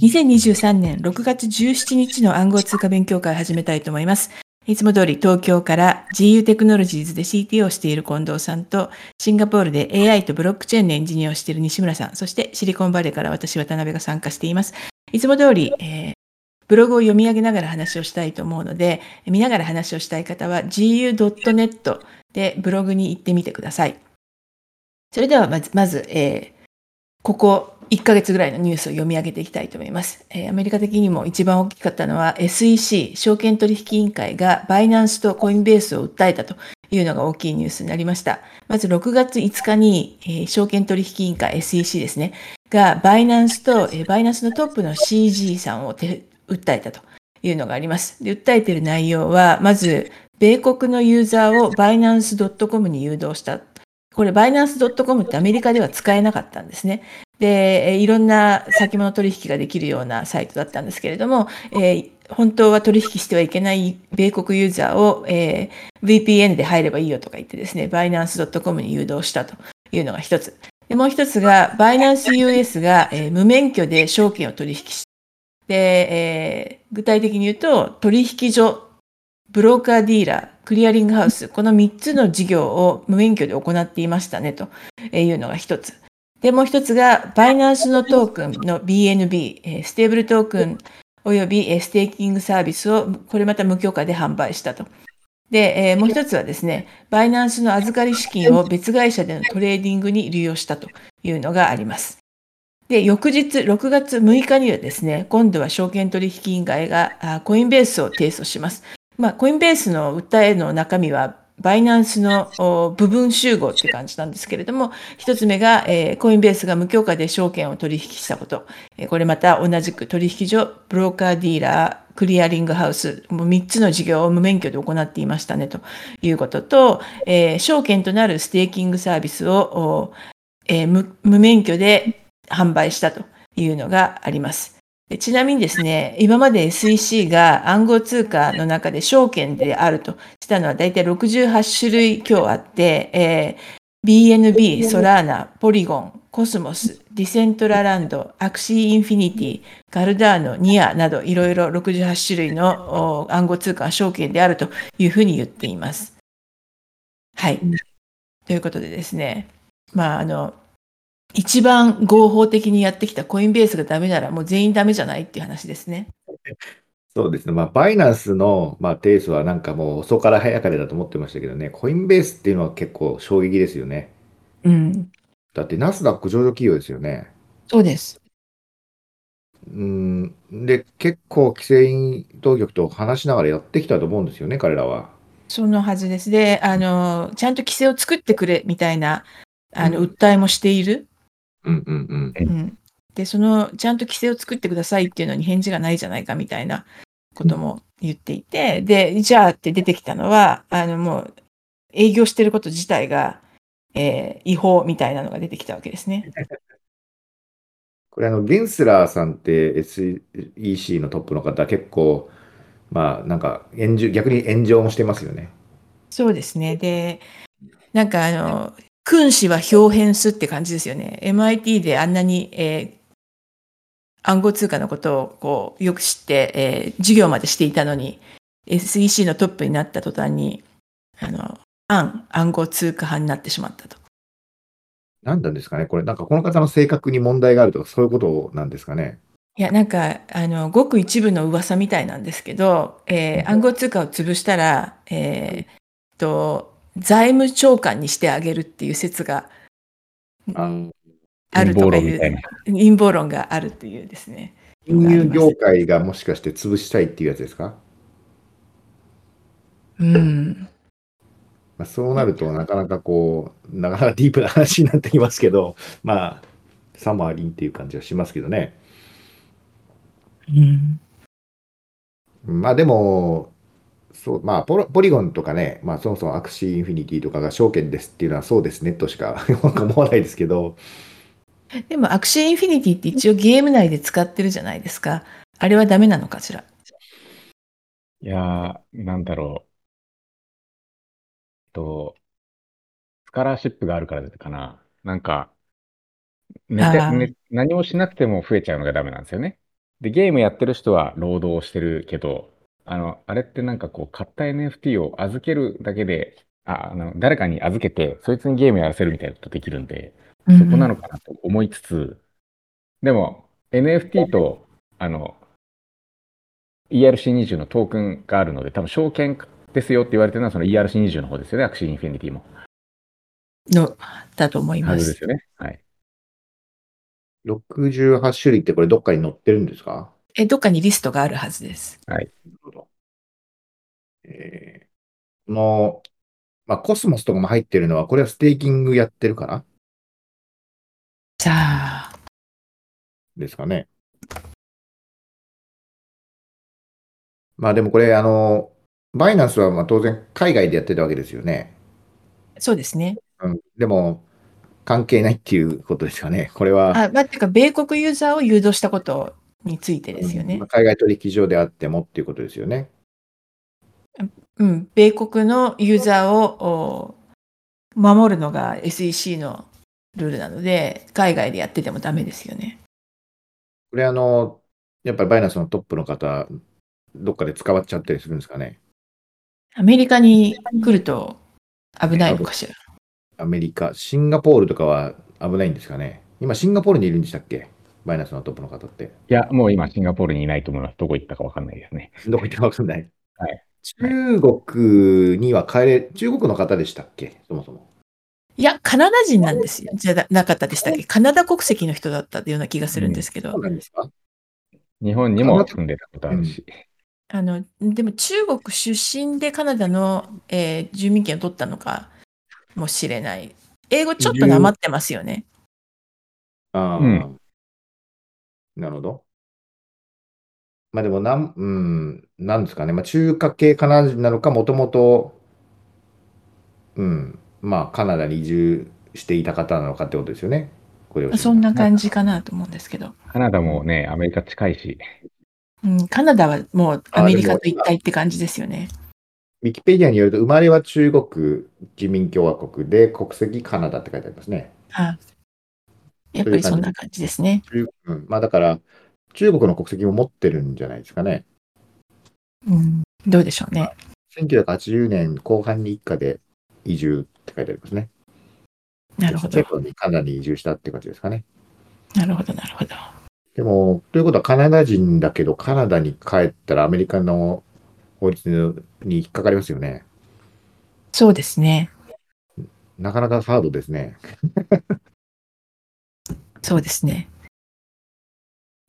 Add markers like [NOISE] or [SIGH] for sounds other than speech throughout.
2023年6月17日の暗号通貨勉強会を始めたいと思います。いつも通り東京から GU テクノロジーズで CTO をしている近藤さんと、シンガポールで AI とブロックチェーンのエンジニアをしている西村さん、そしてシリコンバレーから私渡辺が参加しています。いつも通り、えー、ブログを読み上げながら話をしたいと思うので、見ながら話をしたい方は gu.net でブログに行ってみてください。それではまず、まずえー、ここ1ヶ月ぐらいのニュースを読み上げていきたいと思います。えー、アメリカ的にも一番大きかったのは SEC、証券取引委員会がバイナンスとコインベースを訴えたというのが大きいニュースになりました。まず6月5日に、えー、証券取引委員会 SEC ですね、がバイナンスと、えー、バイナンスのトップの CG さんを訴えたというのがあります。で訴えている内容は、まず、米国のユーザーをバイナンス .com に誘導した。これ、バイナンス .com ってアメリカでは使えなかったんですね。で、いろんな先物取引ができるようなサイトだったんですけれども、えー、本当は取引してはいけない米国ユーザーを、えー、VPN で入ればいいよとか言ってですね、バイナンス .com に誘導したというのが一つ。でもう一つが、バイナンス US が、えー、無免許で証券を取引しで、えー、具体的に言うと、取引所、ブローカーディーラー、クリアリングハウス、この3つの事業を無免許で行っていましたねというのが一つ。で、もう一つが、バイナンスのトークンの BNB、ステーブルトークンおよびステーキングサービスを、これまた無許可で販売したと。で、もう一つはですね、バイナンスの預かり資金を別会社でのトレーディングに利用したというのがあります。で、翌日、6月6日にはですね、今度は証券取引委員会がコインベースを提訴します。まあ、コインベースの訴えの中身は、バイナンスの部分集合って感じなんですけれども、一つ目が、えー、コインベースが無許可で証券を取引したこと。えー、これまた同じく取引所、ブローカーディーラー、クリアリングハウス、もう3つの事業を無免許で行っていましたねということと、えー、証券となるステーキングサービスを、え、無免許で販売したというのがあります。ちなみにですね、今まで SEC が暗号通貨の中で証券であるとしたのは大体68種類強あって、えー、BNB、ソラーナ、ポリゴン、コスモス、ディセントラランド、アクシーインフィニティ、カルダノ、ニアなどいろいろ68種類の暗号通貨は証券であるというふうに言っています。はい。ということでですね、まあ、あの、一番合法的にやってきたコインベースがダメなら、もう全員ダメじゃないっていう話ですね。そうですね。まあ、バイナンスの、まあ、提訴はなんかもう遅から早かれだと思ってましたけどね、コインベースっていうのは結構衝撃ですよね。うん。だってナスダック上場企業ですよね。そうです。うん。で、結構規制当局と話しながらやってきたと思うんですよね、彼らは。そのはずです。で、あの、ちゃんと規制を作ってくれみたいな、あの、訴えもしている。うんうんうん。うん。で、その、ちゃんと規制を作ってくださいっていうのに返事がないじゃないかみたいなことも言っていて、で、じゃあって出てきたのは、あの、もう、営業してること自体が、えー、違法みたいなのが出てきたわけですね。[LAUGHS] これ、あの、ゲンスラーさんって SEC のトップの方、結構、まあ、なんか、炎上、逆に炎上もしてますよね。そうですね。で、なんかあの、君子は表変すって感じですよね。MIT であんなに、えー、暗号通貨のことをこうよく知って、えー、授業までしていたのに、SEC のトップになった途端に、あの、暗暗号通貨派になってしまったと。何なんですかねこれ、なんかこの方の性格に問題があるとか、そういうことなんですかねいや、なんか、あの、ごく一部の噂みたいなんですけど、えー、暗号通貨を潰したら、えー、と、財務長官にしてあげるっていう説があるとかいう陰謀論があるというですね。金融業界がもしかして潰したいっていうやつですか？うん。まあ、そうなるとなかなかこう、なかなかディープな話になってきますけど、まあ、サマーリンっていう感じはしますけどね。うん。まあでも、そう、まあポロ、ポリゴンとかね、まあ、そもそもアクシーインフィニティとかが証券ですっていうのはそうですねとしか [LAUGHS] 思わないですけど。でも、アクシーインフィニティって一応ゲーム内で使ってるじゃないですか。あれはダメなのかしら？いやー、なんだろう。と、スカラーシップがあるからかな。なんか、寝て、ね、何もしなくても増えちゃうのがダメなんですよね。で、ゲームやってる人は労働してるけど、あの、あれってなんかこう、買った NFT を預けるだけで、ああの誰かに預けて、そいつにゲームやらせるみたいなことできるんで、そこなのかなと思いつつ、でも NFT とあの ERC20 のトークンがあるので、多分証券ですよって言われてるのはその ERC20 の方ですよね、アクシーインフィニティも。の、だと思います。はずですよね。はい。68種類ってこれどっかに載ってるんですか？え、どっかにリストがあるはずです。なるほど。えー、この、まあ、コスモスとかも入ってるのは、これはステーキングやってるかな？さあ、ですかね。まあでもこれ、あの、バイナンスはまあ当然海外でやってたわけですよね。そうですね。うん、でも、関係ないっていうことですかね。これは、あ、まあ、てか、米国ユーザーを誘導したことについてですよねうんまあ。海外取引所であってもっていうことですよね。うん、米国のユーザーをお守るのが SEC のルールなので、海外でやっててもダメですよね。これあの、やっぱりバイナンスのトップの方、どっかで使わっちゃったりするんですかね。アメリカに来ると危ないのかしら。アメリカ、シンガポールとかは危ないんですかね。今、シンガポールにいるんでしたっけ？バイナンスのトップの方って。いや、もう今シンガポールにいないと思います。どこ行ったかわかんないですね。どこ行ったかわかんない。はい中国には帰れ、中国の方でしたっけ？そもそも。いや、カナダ人なんですよ。じゃなかったでしたっけ？カナダ国籍の人だったような気がするんですけど。そうなんですか？日本にも住んでたことあるし。あの、でも中国出身でカナダの、えー住民権を取ったのかもしれない。英語ちょっとなまってますよね。ああ、うんなるほど。まあでもなん、うん、なんですかね。まあ中華系カナダ人なのか、もともと、うん、まあカナダに移住していた方なのかってことですよね。これをそんな感じかなと思うんですけど。カナダもね、アメリカ近いし、うん、カナダはもうアメリカと一体って感じですよね。ウィキペディアによると、生まれは中国人民共和国で、国籍カナダって書いてありますね。あやっぱりそんな感じですね。中うん、まあだから、中国の国籍も持ってるんじゃないですかね。うん、どうでしょうね。1980年後半に一家で移住って書いてありますね。なるほどカナダに移住したって感じですかね。なるほど、なるほど。でも、ということはカナダ人だけど、カナダに帰ったらアメリカの法律に引っかかりますよね。そうですね。なかなかハードですね。そうですね。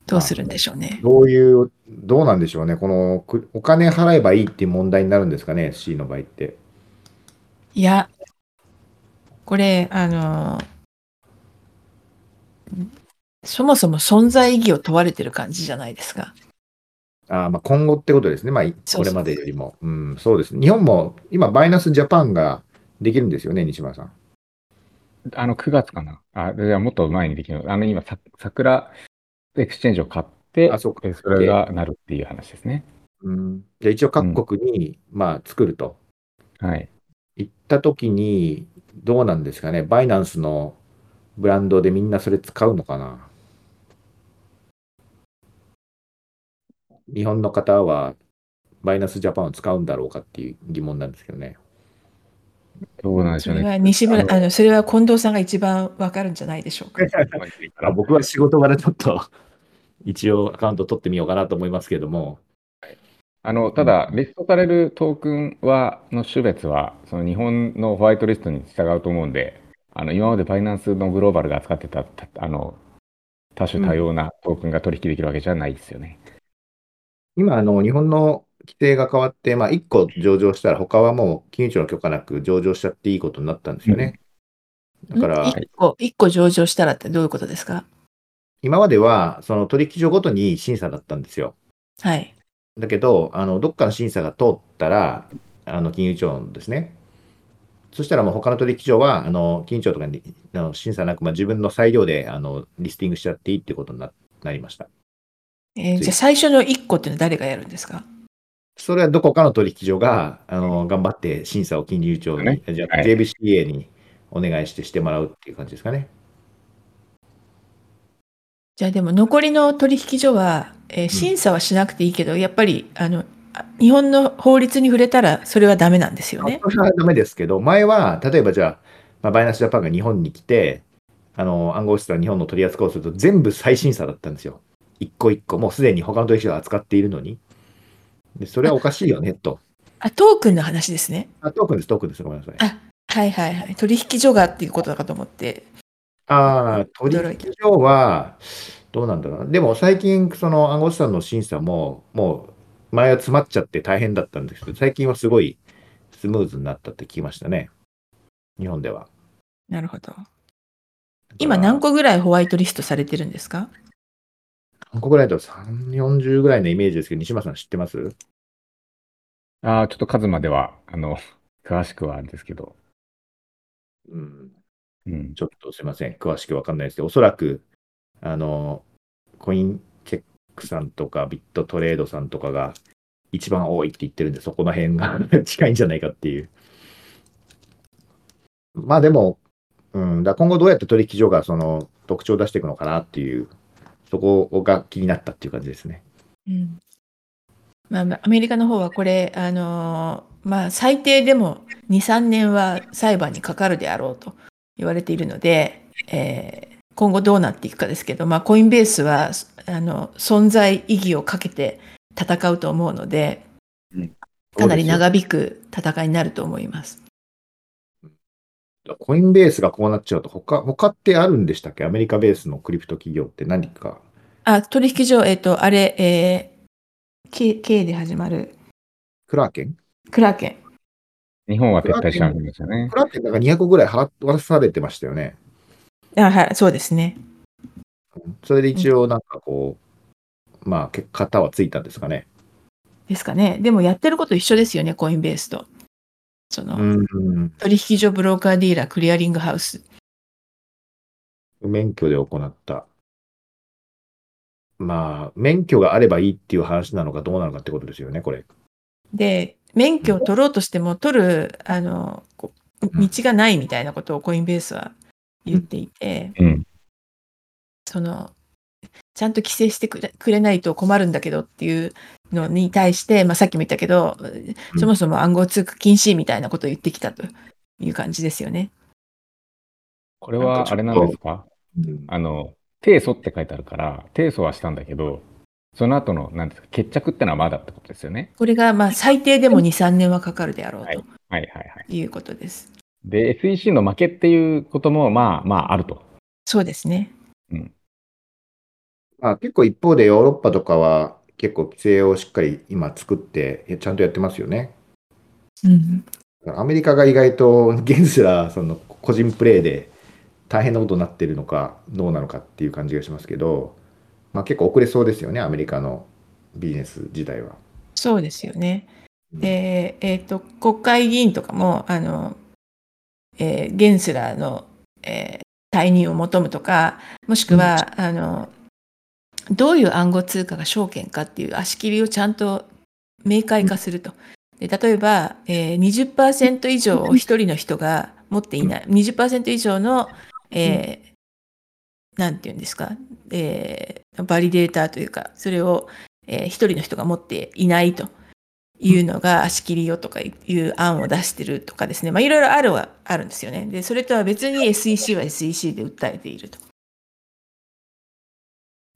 どうするんでしょうね。どういう、どうなんでしょうね。この、くお金払えばいいっていう問題になるんですかね、C の場合って。いや、これ、あの、そもそも存在意義を問われてる感じじゃないですか。あーまあ今後ってことですね。まあ、これまでよりも。うん、そうです。日本も今、バイナスジャパンができるんですよね、西村さん。あの、9月かな。あ、じゃあもっと前にできる。あの、今、さサクラエクスチェンジを買って、あそうかでそれがなるっていう話ですね。うん、じゃあ一応各国に、まあ、作ると。はい。行った時に、どうなんですかね。バイナンスのブランドでみんなそれ使うのかな。日本の方は、バイナスジャパンを使うんだろうかっていう疑問なんですけどね。どうなんでしそれょうね。は西村、あのそれは近藤さんが一番わかるんじゃないでしょうか。あ僕は仕事柄ちょっと、[LAUGHS] 一応アカウント取ってみようかなと思いますけども。あの、ただ、リストされるトークンは、の種別は、その日本のホワイトリストに従うと思うんで、あの、今までバイナンスのグローバルが扱ってた、たあの、多種多様なトークンが取引できるわけじゃないですよね。今、あの、日本の規定が変わって、まあ、1個上場したら、他はもう金融庁の許可なく上場しちゃっていいことになったんですよね。だから、一個、一個上場したらってどういうことですか？今までは、その取引所ごとに審査だったんですよ。はい。だけど、あの、どっかの審査が通ったら、あの、金融庁のですね。そしたらもう他の取引所は、あの、金融庁とかにあの審査なく、まあ、自分の裁量で、あの、リスティングしちゃっていいっていうことにななりました。えーじゃあ最初の一個っていうのは誰がやるんですか？それはどこかの取引所が、あの、頑張って審査を金融庁に、ねじゃあはい JBCA にお願いしてしてもらうっていう感じですかね。じゃあでも残りの取引所は、えー審査はしなくていいけど、やっぱりあのあ日本の法律に触れたらそれはダメなんですよね。それはダメですけど、前は、例えばじゃあ、まあ、バイナンスジャパンが日本に来て、あの暗号資産日本の取り扱いをすると全部再審査だったんですよ。一個一個、もうすでに他の取引所が扱っているのに。でそれはおかしいよね、と。あ、トークンの話ですね。あ、トークンです、トークンです。ごめんなさい。あはいはいはい。取引所がっていうことだかと思って。ああ、取引所は、どうなんだろうな。でも最近、その暗号資産の審査も、もう前は詰まっちゃって大変だったんですけど、最近はすごいスムーズになったって聞きましたね。日本では。なるほど。今何個ぐらいホワイトリストされてるんですか？何個ぐらいだと3、40ぐらいのイメージですけど、西村さん知ってます？ああ、ちょっと数までは、あの、[LAUGHS] 詳しくはあれですけど。うん。うん。ちょっとすいません。詳しくわかんないですけど、おそらく、あの、コインチェックさんとか、ビットトレードさんとかが一番多いって言ってるんで、そこの辺が [LAUGHS] 近いんじゃないかっていう。まあでも、うん、だ今後どうやって取引所がその特徴を出していくのかなっていう、そこが気になったっていう感じですね。うん。まあまあ、アメリカの方はこれ、あのーまあ、最低でも2、3年は裁判にかかるであろうと言われているので、えー今後どうなっていくかですけど、まあ、コインベースは、あの、存在意義をかけて戦うと思うので、かなり長引く戦いになると思います。コインベースがこうなっちゃうと、他、他ってあるんでしたっけ？アメリカベースのクリプト企業って何か。あ、取引所、えっ、と、あれ、えー、K, K で始まる、クラーケン？クラーケン。日本は撤退しちゃうんですよねク。ラーケンなんか200個ぐらい払わされてましたよね。あはい、そうですね。それで一応なんかこう、まあ、結型はついたんですかね。ですかね。でもやってること一緒ですよね、コインベースと。その、うん。取引所、ブローカーディーラー、クリアリングハウス。免許で行った。まあ、免許があればいいっていう話なのかどうなのかってことですよね、これ。で、免許を取ろうとしても、取る、あの、道がないみたいなことをコインベースは言っていて、うん。その、ちゃんと規制してくれくれないと困るんだけどっていうのに対して、まあ、さっきも言ったけど、そもそも暗号通貨禁止みたいなことを言ってきたという感じですよね。これはあれなんですか？うんあの、提訴って書いてあるから、提訴はしたんだけど、その後の、なんですか、決着ってのはまだってことですよね？これが、まあ、最低でも2、3年はかかるであろうはいはいはいはい。ということです。で、SEC の負けっていうことも、まあまああると。そうですね。まあ、結構一方でヨーロッパとかは結構規制をしっかり今作って、ちゃんとやってますよね。うん。アメリカが意外と現すらその個人プレーで大変なことになってるのかどうなのかっていう感じがしますけど、まあ、結構遅れそうですよね、アメリカのビジネス自体は。そうですよね。うんで、えっ、と、国会議員とかも、あの、えーゲンスラーの、えー退任を求むとか、もしくは、あの、どういう暗号通貨が証券かっていう足切りをちゃんと明快化すると。で例えば、えー、20%以上を一人の人が持っていない、20%以上の、えーなんていうんですか、えーバリデータというか、それを、えー一人の人が持っていないというのが足切りよとかいう案を出してるとかですね、まあ、いろいろあるはあるんですよね。で、それとは別に SEC は SEC で訴えていると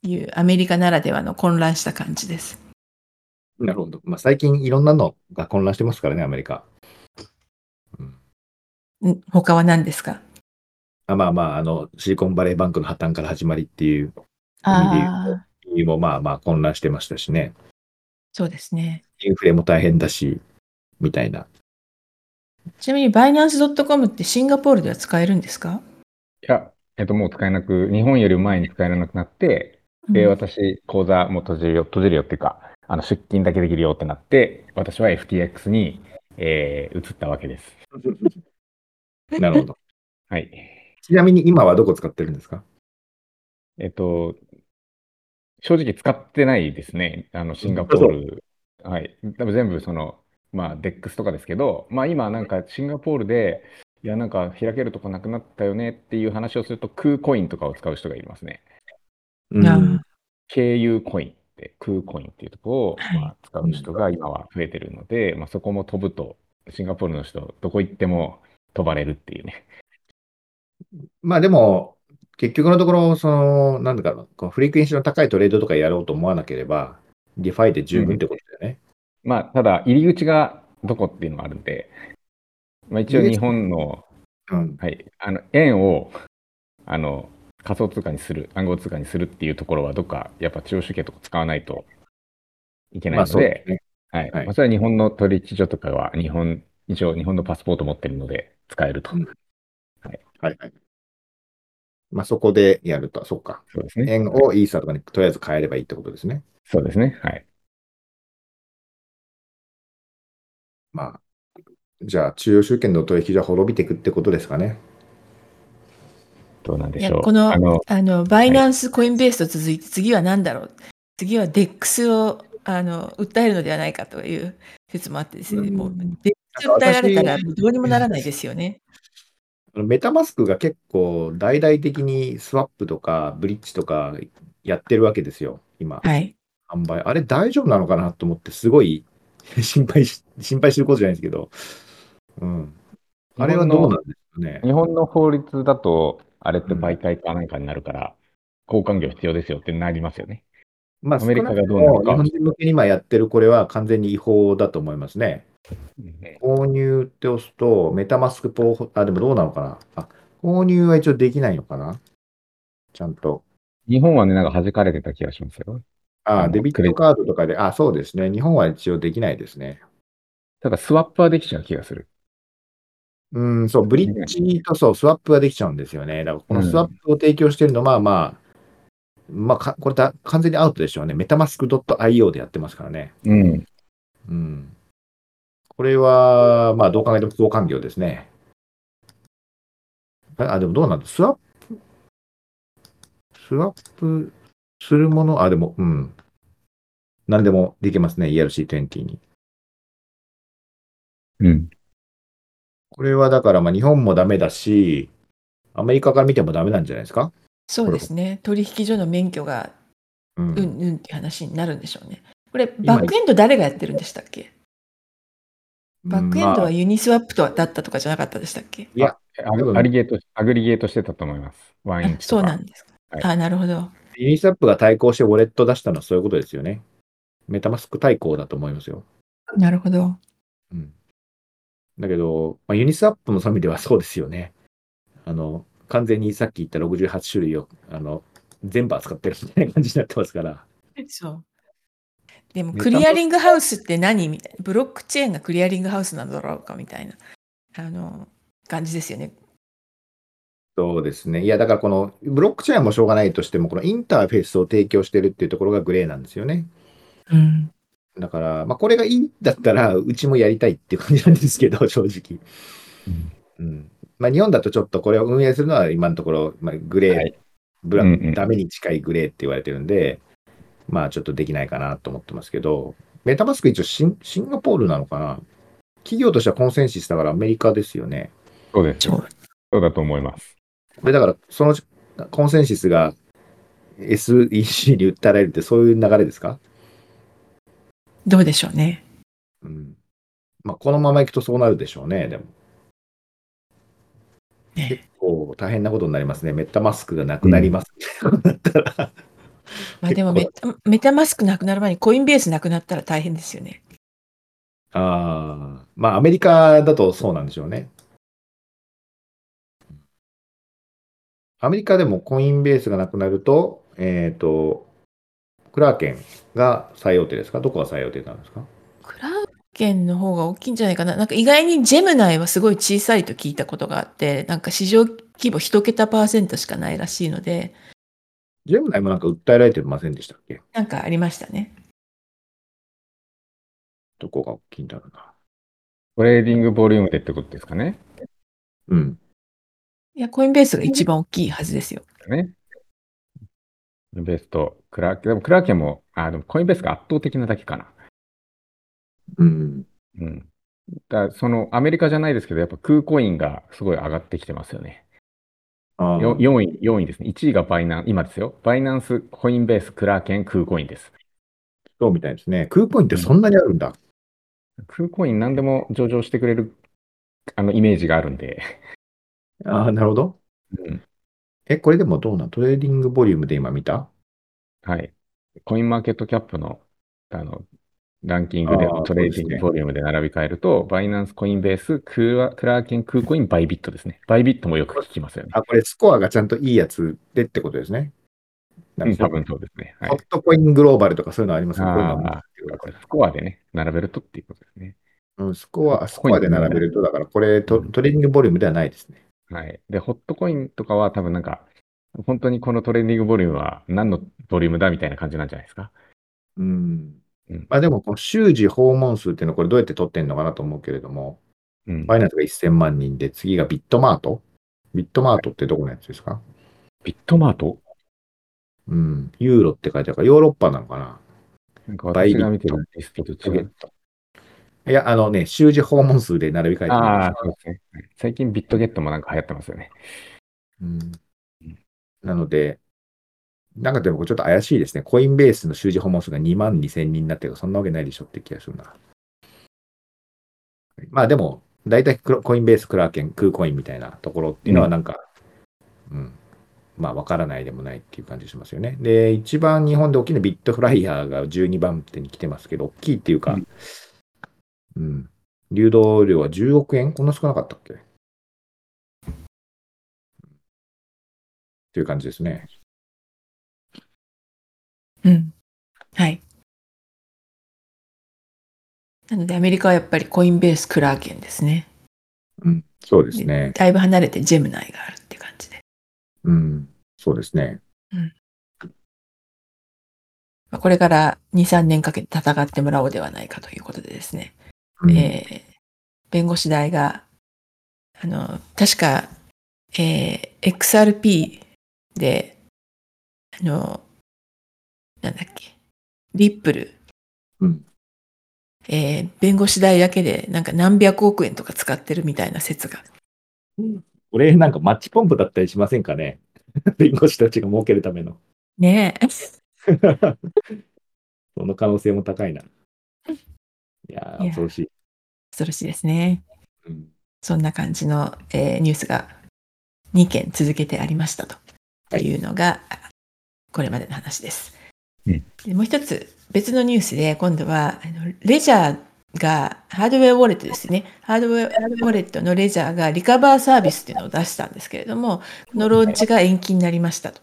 いうアメリカならではの混乱した感じです。なるほど。まあ、最近いろんなのが混乱してますからね、アメリカ。ん他は何ですか？あまあまあ、あの、シリコンバレーバンクの破綻から始まりっていう意味もまあまあ混乱してましたしね。そうですね。インフレも大変だし、みたいな。ちなみにバイナンス .com ってシンガポールでは使えるんですか、いや、えっと、もう使えなく、日本より前に使えなくなって、で、うん私、口座もう閉じるよ、閉じるよっていうか、あの出金だけできるよってなって、私は FTX に、えー移ったわけです。[LAUGHS] なるほど。はい。ちなみに今はどこ使ってるんですか？えっと、正直使ってないですね。あの、シンガポール。はい。多分全部その、まあ、DEX とかですけど、まあ今なんかシンガポールで、いや、なんか開けるとこなくなったよねっていう話をすると、クーコインとかを使う人がいますね。経由コインって、空コインっていうところを、はいまあ、使う人が今は増えてるので、まあ、そこも飛ぶと、シンガポールの人、どこ行っても飛ばれるっていうね。[LAUGHS] まあでも、結局のところ、その、なんだかな、この frequency の高いトレードとかやろうと思わなければ、 DeFi で十分ってことだよね。まあ、ただ、入り口がどこっていうのがあるんで、まあ、一応日本の、うん。はい、あの円をあの仮想通貨にする、暗号通貨にするっていうところは、どっかやっぱ中央集権とか使わないといけないまあので、そうですね。はいはいまあ、それは日本の取引所とかは日本、一応日本のパスポート持ってるので使えると。うんはいはい。まあそこでやると、そっか。そうですね。円をイーサとかにとりあえず変えればいいってことですね。そうですね。はい。まあ、じゃあ中央集権の取引所は滅びていくってことですかね。どうなんでしょう。いやこのあのあのバイナンス、コインベースと続いて、次は何だろう、次は DEX をあの訴えるのではないかという説もあってですね、うんもう DEX を訴えられたらどうにもならないですよね。メタマスクが結構大々的にスワップとかブリッジとかやってるわけですよ、今。はい。販売。あれ大丈夫なのかなと思って、すごい心配し、心配してることじゃないですけど。うん。あれはどうなんですかね。日本の法律だと、あれって媒介かなんかになるから、交換業必要ですよってなりますよね。まあ、アメリカがどうなるか日本人向けに今やってるこれは完全に違法だと思いますね。購入って押すと、メタマスクポー、あ、でもどうなのかな？あ、購入は一応できないのかな？ちゃんと。日本はね、なんか弾かれてた気がしますよ。ああのデビットカードとかで、あ、そうですね。日本は一応できないですね。ただ、スワップはできちゃう気がする。うん、そう、ブリッジとそう、スワップができちゃうんですよね。だから、このうんスワップを提供してるのは、まあ、まあ、かこれだ、完全にアウトでしょうね。メタマスク .io でやってますからね。うん。うん。これは、まあ、どう考えても交換業ですね。あ、あでもどうなんだ？スワップ、スワップするもの、あ、でも、うん。何でもできますね、ERC20 に。うん。これはだから、まあ、日本もダメだし、アメリカから見てもダメなんじゃないですか？そうですね。取引所の免許がうん。うんうんっていう話になるんでしょうね。これ、今バックエンド誰がやってるんでしたっけ？バックエンドまあはユニスワップとだったとかじゃなかったでしたっけ？いや、アリゲート、 aggregate してたと思います。1inch。そうなんですか。はいあ、なるほど。ユニスワップが対抗してウォレット出したのはそういうことですよね。メタマスク対抗だと思いますよ。なるほど。うん。だけど、まあ、ユニスワップもそういう意味ではそうですよね。あの、完全にさっき言った68種類を、あの、全部扱ってるみたいな感じになってますから。そう。でも、クリアリングハウスって何？みたいな。ブロックチェーンがクリアリングハウスなんだろうかみたいな、あの、感じですよね。そうですね。いや、だからこのブロックチェーンもしょうがないとしても、このインターフェースを提供してるっていうところがグレーなんですよね。うん。だから、まあ、これがいいんだったら、うちもやりたいっていう感じなんですけど、[LAUGHS] 正直。うん。まあ、日本だとちょっとこれを運営するのは今のところ、まあ、グレー、はいブラうんうんダメに近いグレーって言われてるんで、まあちょっとできないかなと思ってますけど、メタマスク一応シンシンガポールなのかな？企業としてはコンセンシスだからアメリカですよね。そうです。そう。そうだと思います。これだから、そのコンセンシスが SEC に訴えられるってそういう流れですか？どうでしょうね。うん。まあこのままいくとそうなるでしょうね、でも。結ね構大変なことになりますね。メタマスクがなくなりますみたいなことになったら。[LAUGHS] まあでもメタメタマスクなくなる前にコインベースなくなったら大変ですよね。ああ、まあアメリカだとそうなんでしょうね。アメリカでもコインベースがなくなると、えっ、と、クラーケンが最大手ですか？どこが最大手なんですか？クラーケンの方が大きいんじゃないかな。なんか意外にジェミナイはすごい小さいと聞いたことがあって、なんか市場規模一桁パーセントしかないらしいので、ジェミナイもなんか訴えられてませんでしたっけ？なんかありましたね。どこが大きいんだろうな。 trading volume でってことですかね？うん。いや、コインベースが一番大きいはずですよ。ね。ベースとクラーケン、でもクラーケンも、あ、でもコインベースが圧倒的なだけかな。うん。うん。だそのアメリカじゃないですけど、やっぱ空コインがすごい上がってきてますよね。あよー4位、4位ですね。1位がバイナン、今ですよ。バイナンス、コインベース、クラーケン、クーコインです。そうみたいですね。クーポインってそんなにあるんだ。クーコイン何でも上場してくれるあのイメージがあるんで。ああ、なるほど。うんえ、これでもどうなん？ trading volume で今見た？はい。コインマーケットキャップの、あの、ランキングであー trading volume で並び替えると、バイナンス、コインベース、クラクラーケン、クーコイン、バイビットですね。バイビットもよく聞きますよね。あ、これスコアがちゃんといいやつでってことですね。なうんん、か多分そうですね。はいホットコイングローバルとかそういうのありますけど、こういうのはああ、これスコアでね、並べるとっていうことですね。うん、スコア、スコアで並べると、だからこれト、 trading volume ではないですね。はい。で、ホットコインとかは多分なんか、本当にこの trading volume は何のボリュームだみたいな感じなんじゃないですか？うん。うんまあでも、この週次訪問数っていうのはこれどうやって取ってんのかなと思うけれども、うん。バイナンスが1000万人で、次がビットマート？ビットマートってどこのやつですか？ビットマート？うん。ユーロって書いてあるから、ヨーロッパなのかな？なんか私が見てるリストと違う。いや、あのね、週次訪問数で並び替えてああし、そうですね。はい最近ビットゲットもなんか流行ってますよね。うん。なので、なんかでもちょっと怪しいですね。コインベースの週次訪問数が2万2000人になってるそんなわけないでしょって気がするな。まあでも、大体クロコインベース、クラーケン、クーコインみたいなところっていうのはなんか、うん、まあわからないでもないっていう感じしますよね。で、一番日本で大きいのはビットフライヤーが12番手に来てますけど、大きいっていうか、うん、流動量は10億円こんな少なかったっけ？っていう感じですね。うん。はい。なので、アメリカはやっぱりコインベース、クラーケンですね。うん、そうですね。だいぶ離れてジェムナイがあるって感じで。うん、そうですね。まあこれから2、3年かけて戦ってもらおうではないかということでですね。うんえー弁護士代が、あの、確か、えー XRP で、あの、なんだっけ、リップル、うんえー弁護士代だけでなんか何百億円とか使ってるみたいな説が。これなんかマッチポンプだったりしませんかね？[LAUGHS] 弁護士たちが儲けるための。ねえ。[LAUGHS] その可能性も高いな。いやー、いや恐ろしい。恐ろしいですね。うんそんな感じの、えーニュースが2件続けてありましたというのが、これまでの話です。うんでもう一つ、別のニュースで、今度は、あのレジャーが、ハードウェアウォレットですね。ハードウェアウォレットのレジャーがリカバーサービスっていうのを出したんですけれども、このローンチが延期になりましたと。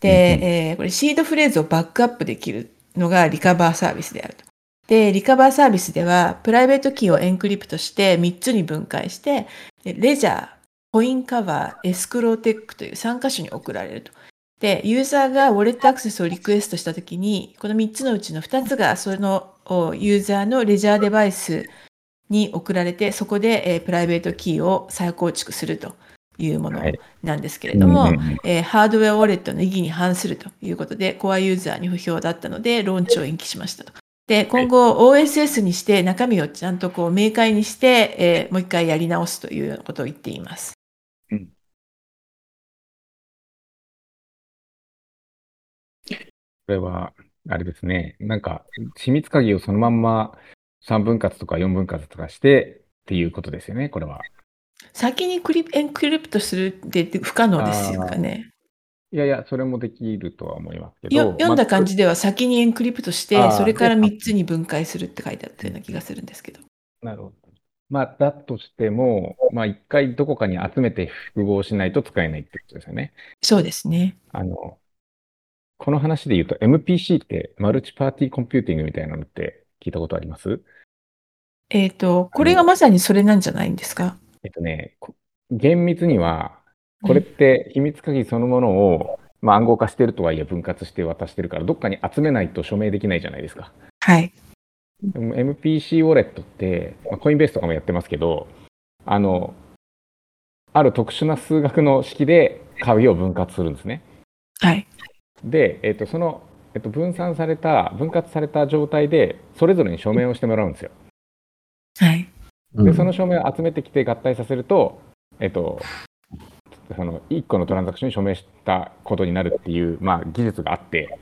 で、えーこれシードフレーズをバックアップできるのがリカバーサービスであると。で、リカバーサービスでは、プライベートキーを encrypt して3つに分解して、でレジャー、コインカバー、エスクローテックという3箇所に送られると。で、ユーザーがウォレットアクセスをリクエストしたときに、この3つのうちの2つがそのおユーザーのレジャーデバイスに送られて、そこで、えープライベートキーを再構築するというものはいなんですけれども、うんうんうんえーハードウェアウォレットの意義に反するということで、コアユーザーに不評だったので、ローンチを延期しましたと。で、今後 OSS にして中身をちゃんとこう明快にして、えーもう一回やり直すというようなことを言っています。これは、あれですね。なんか、秘密鍵をそのまんま3分割とか4分割とかしてっていうことですよね、これは。先にクリエンクリプトするって不可能ですよかね。いやいや、それもできるとは思いますけど。よ読んだ感じ。じでは先にエンクリプトしてそれから3つに分解するって書いてあったような気がするんですけど。なるほど。まあ、だとしても、まあ、一回どこかに集めて複合しないと使えないってことですよね。そうですね。あの、この話で言うと MPC ってマルチパーティーコンピューティングみたいなのって聞いたことあります？えっ、と、これがまさにそれなんじゃないんですか？えっとね、こ厳密には、これって秘密鍵そのものを、まあ、暗号化してるとはいえ分割して渡してるから、どっかに集めないと署名できないじゃないですか。はい。でも MPC ウォレットって、まあ、コインベースとかもやってますけど、あの、ある特殊な数学の式で鍵を分割するんですね。はい。で、えっと、その、えっと、分散された、分割された状態で、それぞれに署名をしてもらうんですよ。はい。で、その署名を集めてきて合体させると、えっと、その1個のトランザクションに署名したことになるっていう、まあ、技術があって、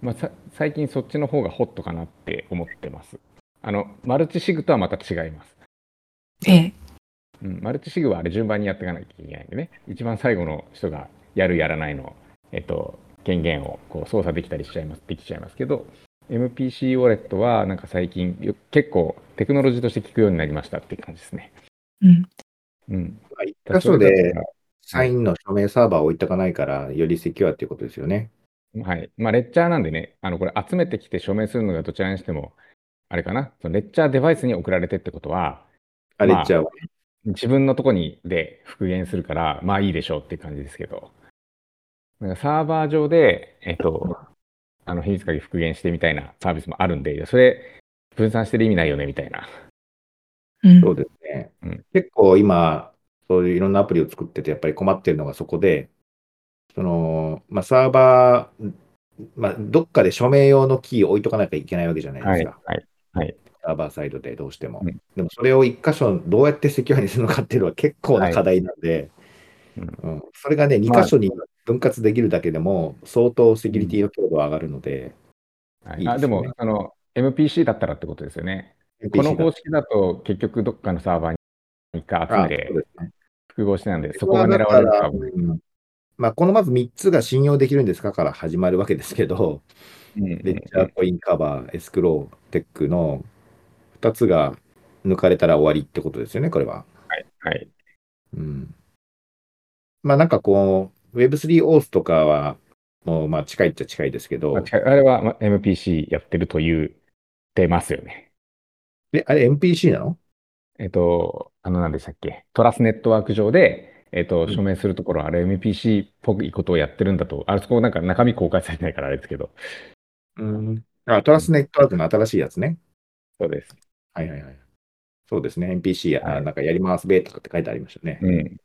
まあ、さ最近そっちの方がホットかなって思ってます。あの、マルチシグとはまた違います。ええ。うん、マルチシグはあれ順番にやっていかなきゃいけないんでね、一番最後の人がやるやらないの、えっと、権限をこう操作できたりしちゃいます、できちゃいますけど、MPC ウォレットはなんか最近よ結構テクノロジーとして聞くようになりましたっていう感じですね。うん。うん。まあ一箇所でサインの署名サーバーを置いとかないから、よりセキュアっていうことですよね。はい。まあ、レッチャーなんでね、あの、これ集めてきて署名するのがどちらにしても、あれかな、そのレッチャーデバイスに送られてってことは、あれっちゃう。自分のとこにで復元するから、まあいいでしょうっていう感じですけど、なんかサーバー上で、えっと、あの、秘密鍵復元してみたいなサービスもあるんで、それ分散してる意味ないよねみたいな。うんそうですね。うん結構今、そういういろんなアプリを作ってて、やっぱり困ってるのがそこで、その、まあ、サーバー、まあ、どっかで署名用のキーを置いとかなきゃいけないわけじゃないはい、ですか。はい。サーバーサイドでどうしても。うんでもそれを一箇所どうやってセキュアにするのかっていうのは結構な課題なんで、うんうんそれがね、二箇所に分割できるだけでも相当セキュリティの強度は上がるので、はいいいですねあでも、あの、MPC だったらってことですよね。この方式だと結局どっかのサーバーに一回集あめて複合してなんで、そこが狙われるかも。うんまあ、このまず3つが信用できるんですかから始まるわけですけど、うんレッチャー、コインカバー、エスクロー、テックの2つが抜かれたら終わりってことですよね、これは。はい、はい。うん。まあなんかこう、Web3 オースとかは、もうまあ近いっちゃ近いですけどまあ、れはまあ MPC やってると言ってますよね。え、あれ NPC なの？えっと、あの、何でしたっけ、トラスネットワーク上で、えっと、ん署名するところ、あれ MPC っぽいことをやってるんだと、あそこなんか中身公開されてないからあれですけど、うん。あ、トラスネットワークの新しいやつね。そうです。はいはいはい。そうですね、NPC や、はいあなんかやりますべとかって書いてありましたね。うん。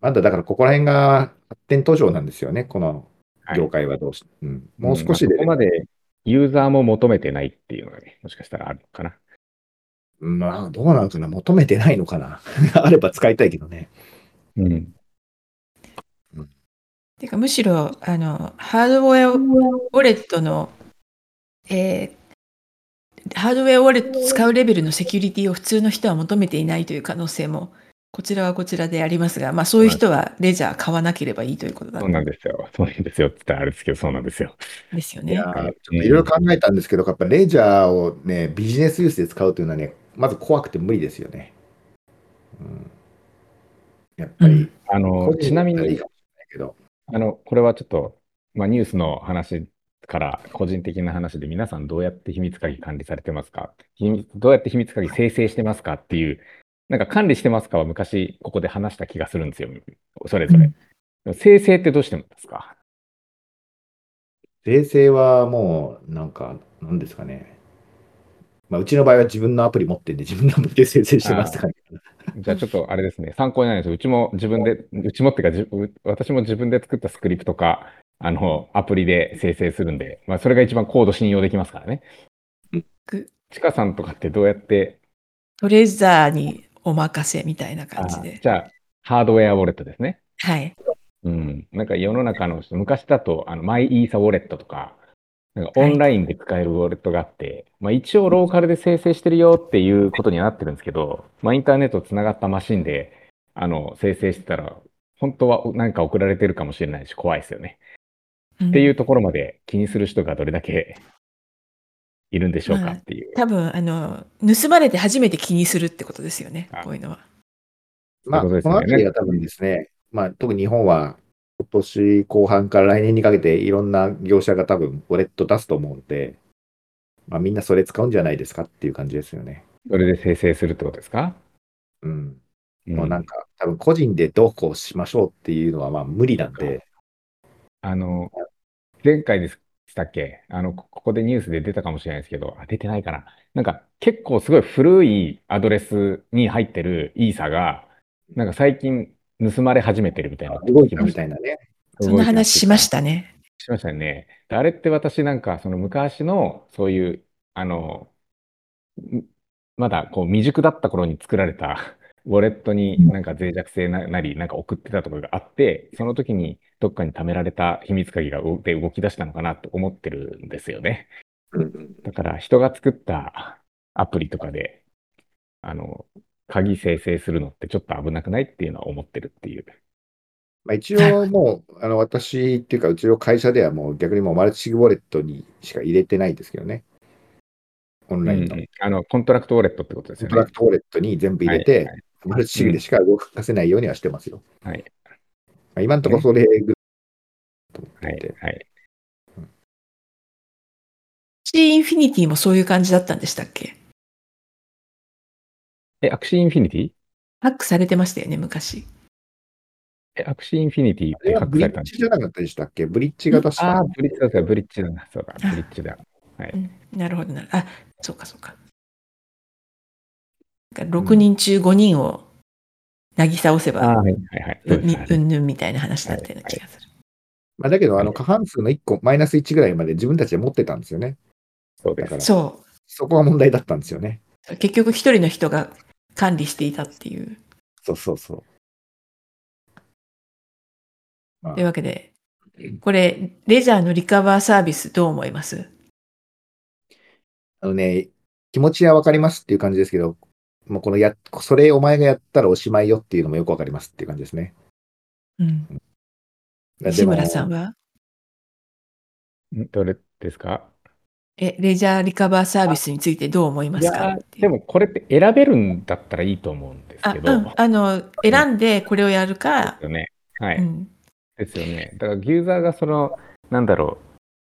まだだからここら辺が発展途上なんですよね、このはい業界はどうし、うん、もう少しで、んまあそこまでユーザーも求めてないっていうのがね、もしかしたらあるのかな。まあどうなのかな、求めてないのかな。[LAUGHS] あれば使いたいけどね。うん。てかむしろあのハードウェアウォレットの、えーハードウェアウォレットを使うレベルのセキュリティを普通の人は求めていないという可能性もこちらはこちらでありますが、まあ、そういう人はレジャー買わなければいいということだそうなんですよ。そうなんですよって言ったらあれですけど、そうなんですよ。ですよねいや。ーちょっといろいろ考えたんですけど、やっぱレジャーをね、ビジネスユースで使うというのはね、まず怖くて無理ですよね。うん、やっぱり、あのちなみにあの、これはちょっと、まあ、ニュースの話から個人的な話で皆さんどうやって秘密鍵管理されてますか？秘密どうやって秘密鍵生成してますかっていう、なんか管理してますかは昔ここで話した気がするんですよ。それぞれ。生成ってどうしてますか？生成はもう、なんか、なんですかね。まあ、うちの場合は自分のアプリ持ってんで、自分のアプリで生成してますって感じ。じゃあちょっとあれですね、参考になるんですよ。うちも自分で、うちもっていうかじ、私も自分で作ったスクリプトか、あの、アプリで生成するんで、まあ、それが一番コード信用できますからねく。ちかさんとかってどうやって、トレジャーにお任せみたいな感じで。あじゃあ、ハードウェアウォレットですね。はい。うん。なんか世の中の人、昔だと、あの、マイイーサウォレットとか、なんかオンラインで使えるウォレットがあって、まあ一応ローカルで生成してるよっていうことにはなってるんですけど、まあインターネットつながったマシンで、あの、生成してたら、本当は何か送られてるかもしれないし、怖いですよね。っていうところまで気にする人がどれだけいるんでしょうかっていう。多分あの盗まれて初めて気にするってことですよねあこういうのは。まあ、このあたりは多分ですね、まあ、特に日本は今年後半から来年にかけていろんな業者が多分ウォレット出すと思うので、まあ、みんなそれ使うんじゃないですかっていう感じですよね。それで生成するってことですか？うん。うんもうなんか、多分個人でどうこうしましょうっていうのはまあ無理なんで、あの、前回でしたっけ？あの、こここでニュースで出たかもしれないですけど、あ、出てないかな。なんか結構すごい古いアドレスに入ってるイーサが、なんか最近盗まれ始めてるみたいなの動いたみたいなね。そんな話しましたね。しましたよね。であれって私なんかその昔のそういう、あの、んまだこう未熟だった頃に作られた [LAUGHS] ウォレットになんか脆弱性ななり、なんか送ってたとかがあって、その時にどっかに貯められた秘密鍵がうで動き出したのかなと思ってるんですよね。だから人が作ったアプリとかで、あの、鍵生成するのってちょっと危なくないっていうのは思ってるっていう。まあ、一応もう、あの、私っていうか、うちの会社ではもう逆にもうマルチシグウォレットにしか入れてないですけどね。オンラインの。うんあの、コントラクトウォレットってことですよね。コントラクトウォレットに全部入れて、マルチシグでしか動かせないようにはしてますよ。はい。まあ、今のところそれぐらいと。はい。 Axie Infinity もそういう感じだったんでしたっけ？え、 Axie Infinity ハックされてましたよね、昔。え、 Axie Infinity ってハックブリッジされたんですじゃなかったでしたっけ？ブリッジが確かああー、ブリッジだ、ブリッジだな。そうだ、ブリッジだ。うんなるほどなるあ、そうかそうか。6人中5人をなぎ倒せば、はい、はい、はい。そうんぬんみたいな話だったような気がする。まあ、だけど、あの過半数の1個、マイナス1ぐらいまで自分たちで持ってたんですよね。そうだから。そそこが問題だったんですよね。う。結局一人の人が管理していたっていう。そうそうそう。まあというわけで、これ、レジャーのリカバーサービスどう思います？あのね、気持ちはわかりますっていう感じですけど、もうこのや、それお前がやったらおしまいよっていうのもよくわかりますっていう感じですね。うん。で西村もさんは？んどれですか？え、レジャーリカバーサービスについてどう思いますいやーかっていうでもこれって選べるんだったらいいと思うんですあ、けど。うん、あの、選んでこれをやるかで、すよね。はい。うん、ですよね。だからユーザーがその、なんだろ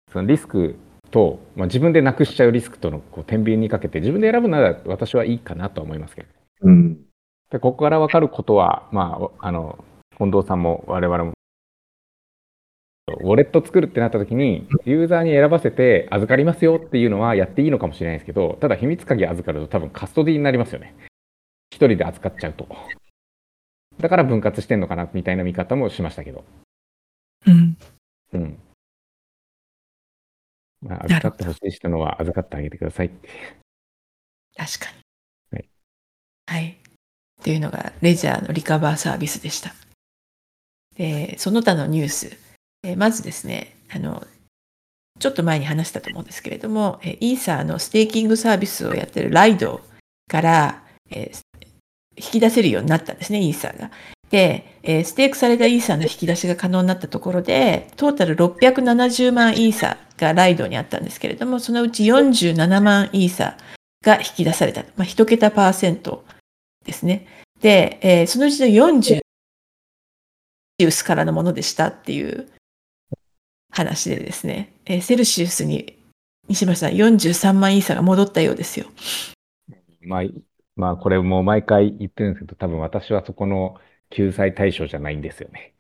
う、そのリスクと、まあ、自分でなくしちゃうリスクとのこう天秤にかけて、自分で選ぶなら私はいいかなとは思いますけど。うん。でここから分かることは、まあ、あの、近藤さんも我々も、ウォレット作るってなった時に、ユーザーに選ばせて預かりますよっていうのはやっていいのかもしれないですけど、ただ秘密鍵預かると多分カストディになりますよね。一人で預かっちゃうと。だから分割してんのかなみたいな見方もしましたけど。うん、うん。まあ、預かってほしい人のは預かってあげてくださいって。確かに。はい。はい。っていうのが、レジャーのリカバーサービスでした。で、その他のニュース。えまずですね、あの、ちょっと前に話したと思うんですけれども、えーイーサーのステーキングサービスをやってるライドから、え引き出せるようになったんですね、イーサーが。で、えステークされたイーサーの引き出しが可能になったところで、トータル670万イーサーがライドにあったんですけれども、そのうち47万イーサーが引き出された。まあ、一桁パーセントですね。で、えそのうちの40ウスからのものでしたっていう話でですね、えーセルシウスに西村さん43万イーサーが戻ったようですよ。まあ、まあ、これも毎回言ってるんですけど、多分私はそこの救済対象じゃないんですよね。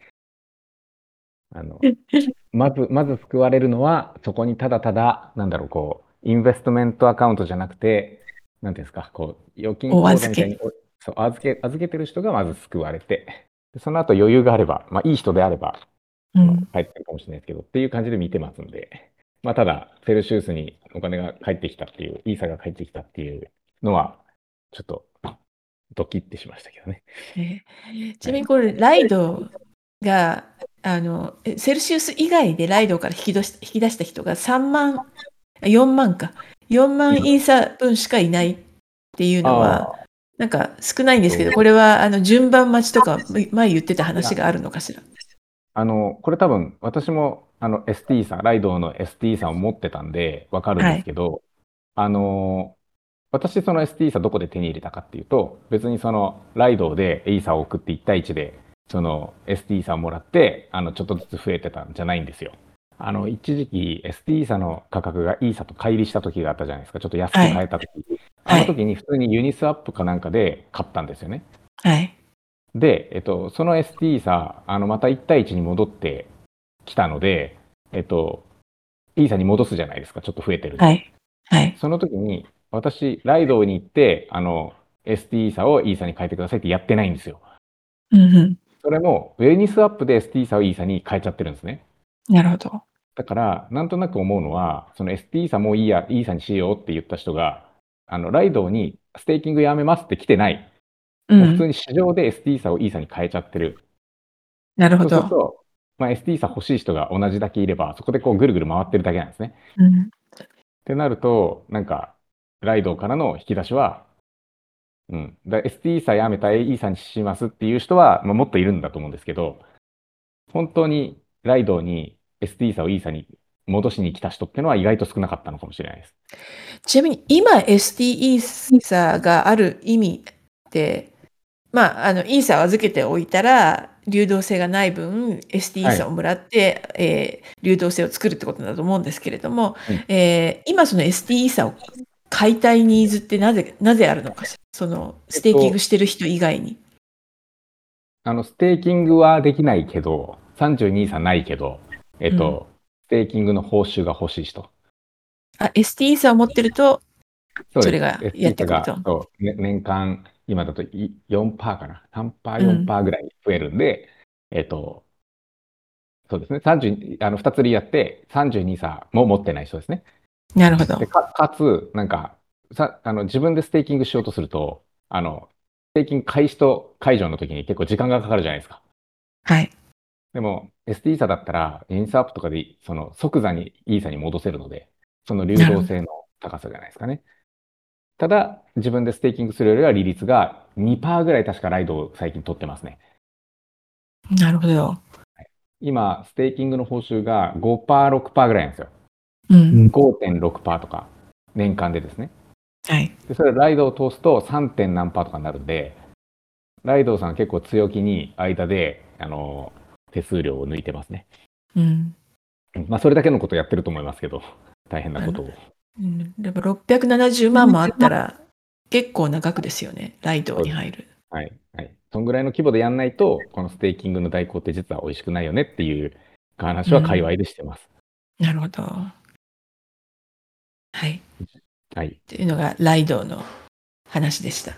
あの、[LAUGHS] まず、まず救われるのは、そこにただただ、なんだろう、こう、インベストメントアカウントじゃなくて、なんていうんですか、こう、預金口座みたいに、おそう預け、預けてる人がまず救われて、でその後余裕があれば、まあ、いい人であれば、うん、帰ってくるかもしれないですけど、っていう感じで見てますんで、まあ、ただ、セルシウスにお金が返ってきたっていう、イーサが返ってきたっていうのは、ちょっと、ドキッてしましたけどね。えーちなみにこれ、ライドが、あの、えセルシウス以外でライドから引き出し引き出した人が3万、あ4万か。4万イーサ分しかいないっていうのは、なんか少ないんですけど、これはあの順番待ちとか前言ってた話があるのかしら。あの、これ多分、私も、あの、ST さん、ライドの ST さんを持ってたんで、わかるんですけど、あの、私、その ST さんどこで手に入れたかっていうと、別にその、ライドでイーサを送って1対1で、その ST さんをもらって、あの、ちょっとずつ増えてたんじゃないんですよ。あの、一時期 ST 差の価格がイーサと乖離した時があったじゃないですか。ちょっと安く買えた時。あの時に普通にユニスワップかなんかで買ったんですよね。はい。で、えっと、その ST さ、あの、また1対1に戻ってきたので、えっと、イーサに戻すじゃないですか。ちょっと増えてるはい。はい。その時に、私、ライドに行って、あの、ST 差をイーサに変えてくださいってやってないんですよ。うんうん。それも、ウェニスワップで ST 差をイーサに変えちゃってるんですね。なるほど。だから、なんとなく思うのは、その ST 差もういいや、イーサにしようって言った人が、あの、ライドにステーキングやめますって来てない。うん。もう普通に市場で ST 差をイーサに変えちゃってる。なるほど。そうすると、まあ、ST 差欲しい人が同じだけいれば、そこでこうぐるぐる回ってるだけなんですね。うん。ってなると、なんか、ライドからの引き出しは、うん。だ ST 差やめた AE 差にしますっていう人は、まあ、もっといるんだと思うんですけど、本当にライドに ST 差を E 差に戻しに来た人っていうのは意外と少なかったのかもしれないです。ちなみに今イーサがある意味って、まあ、あの、イーサを預けておいたら、流動性がない分、ST イーサをもらって、えー流動性を作るってことだと思うんですけれども、うん。えー今その ST イーサを買いたいニーズってなぜ、なぜあるのかしら？その、ステーキングしてる人以外に。あの、ステーキングはできないけど、32イーサないけど、えっと、ステーキングの報酬が欲しい人。あ、ST イーサを持ってると、それがやってくると。年間、今だとい4%かな？3%、うん4%ぐらい増えるんで、えっと、そうですね。30、あの、2つ理由やって、32イーサも持ってない人ですね。なるほどで。かかつ、なんかさあの、自分でステーキングしようとすると、あの、ステーキング開始と解除の時に結構時間がかかるじゃないですか。はい。でも、ST イーサだったら、 Uniswap とかでその即座にイーサに戻せるので、その流動性の高さじゃないですかね。ただ、自分でステーキングするよりは利率が2%ぐらい確か Lido を最近取ってますね。なるほど。今、ステーキングの報酬が5%、6%ぐらいなんですよ。うん。5.6%とか、年間でですね。はい。で、それ Lido を通すと 3. 点何パーとかになるんで、ライドさん結構強気に間で、あの、手数料を抜いてますね。うん。うんまあ、それだけのことやってると思いますけど、大変なことを。うん、でも670万もあったら結構な額ですよね、ライドに入る。はい。はい。そんぐらいの規模でやんないと、このステーキングの代行って実は美味しくないよねっていう話は界隈でしてます。なるほど。はい。はい。というのがライドの話でした。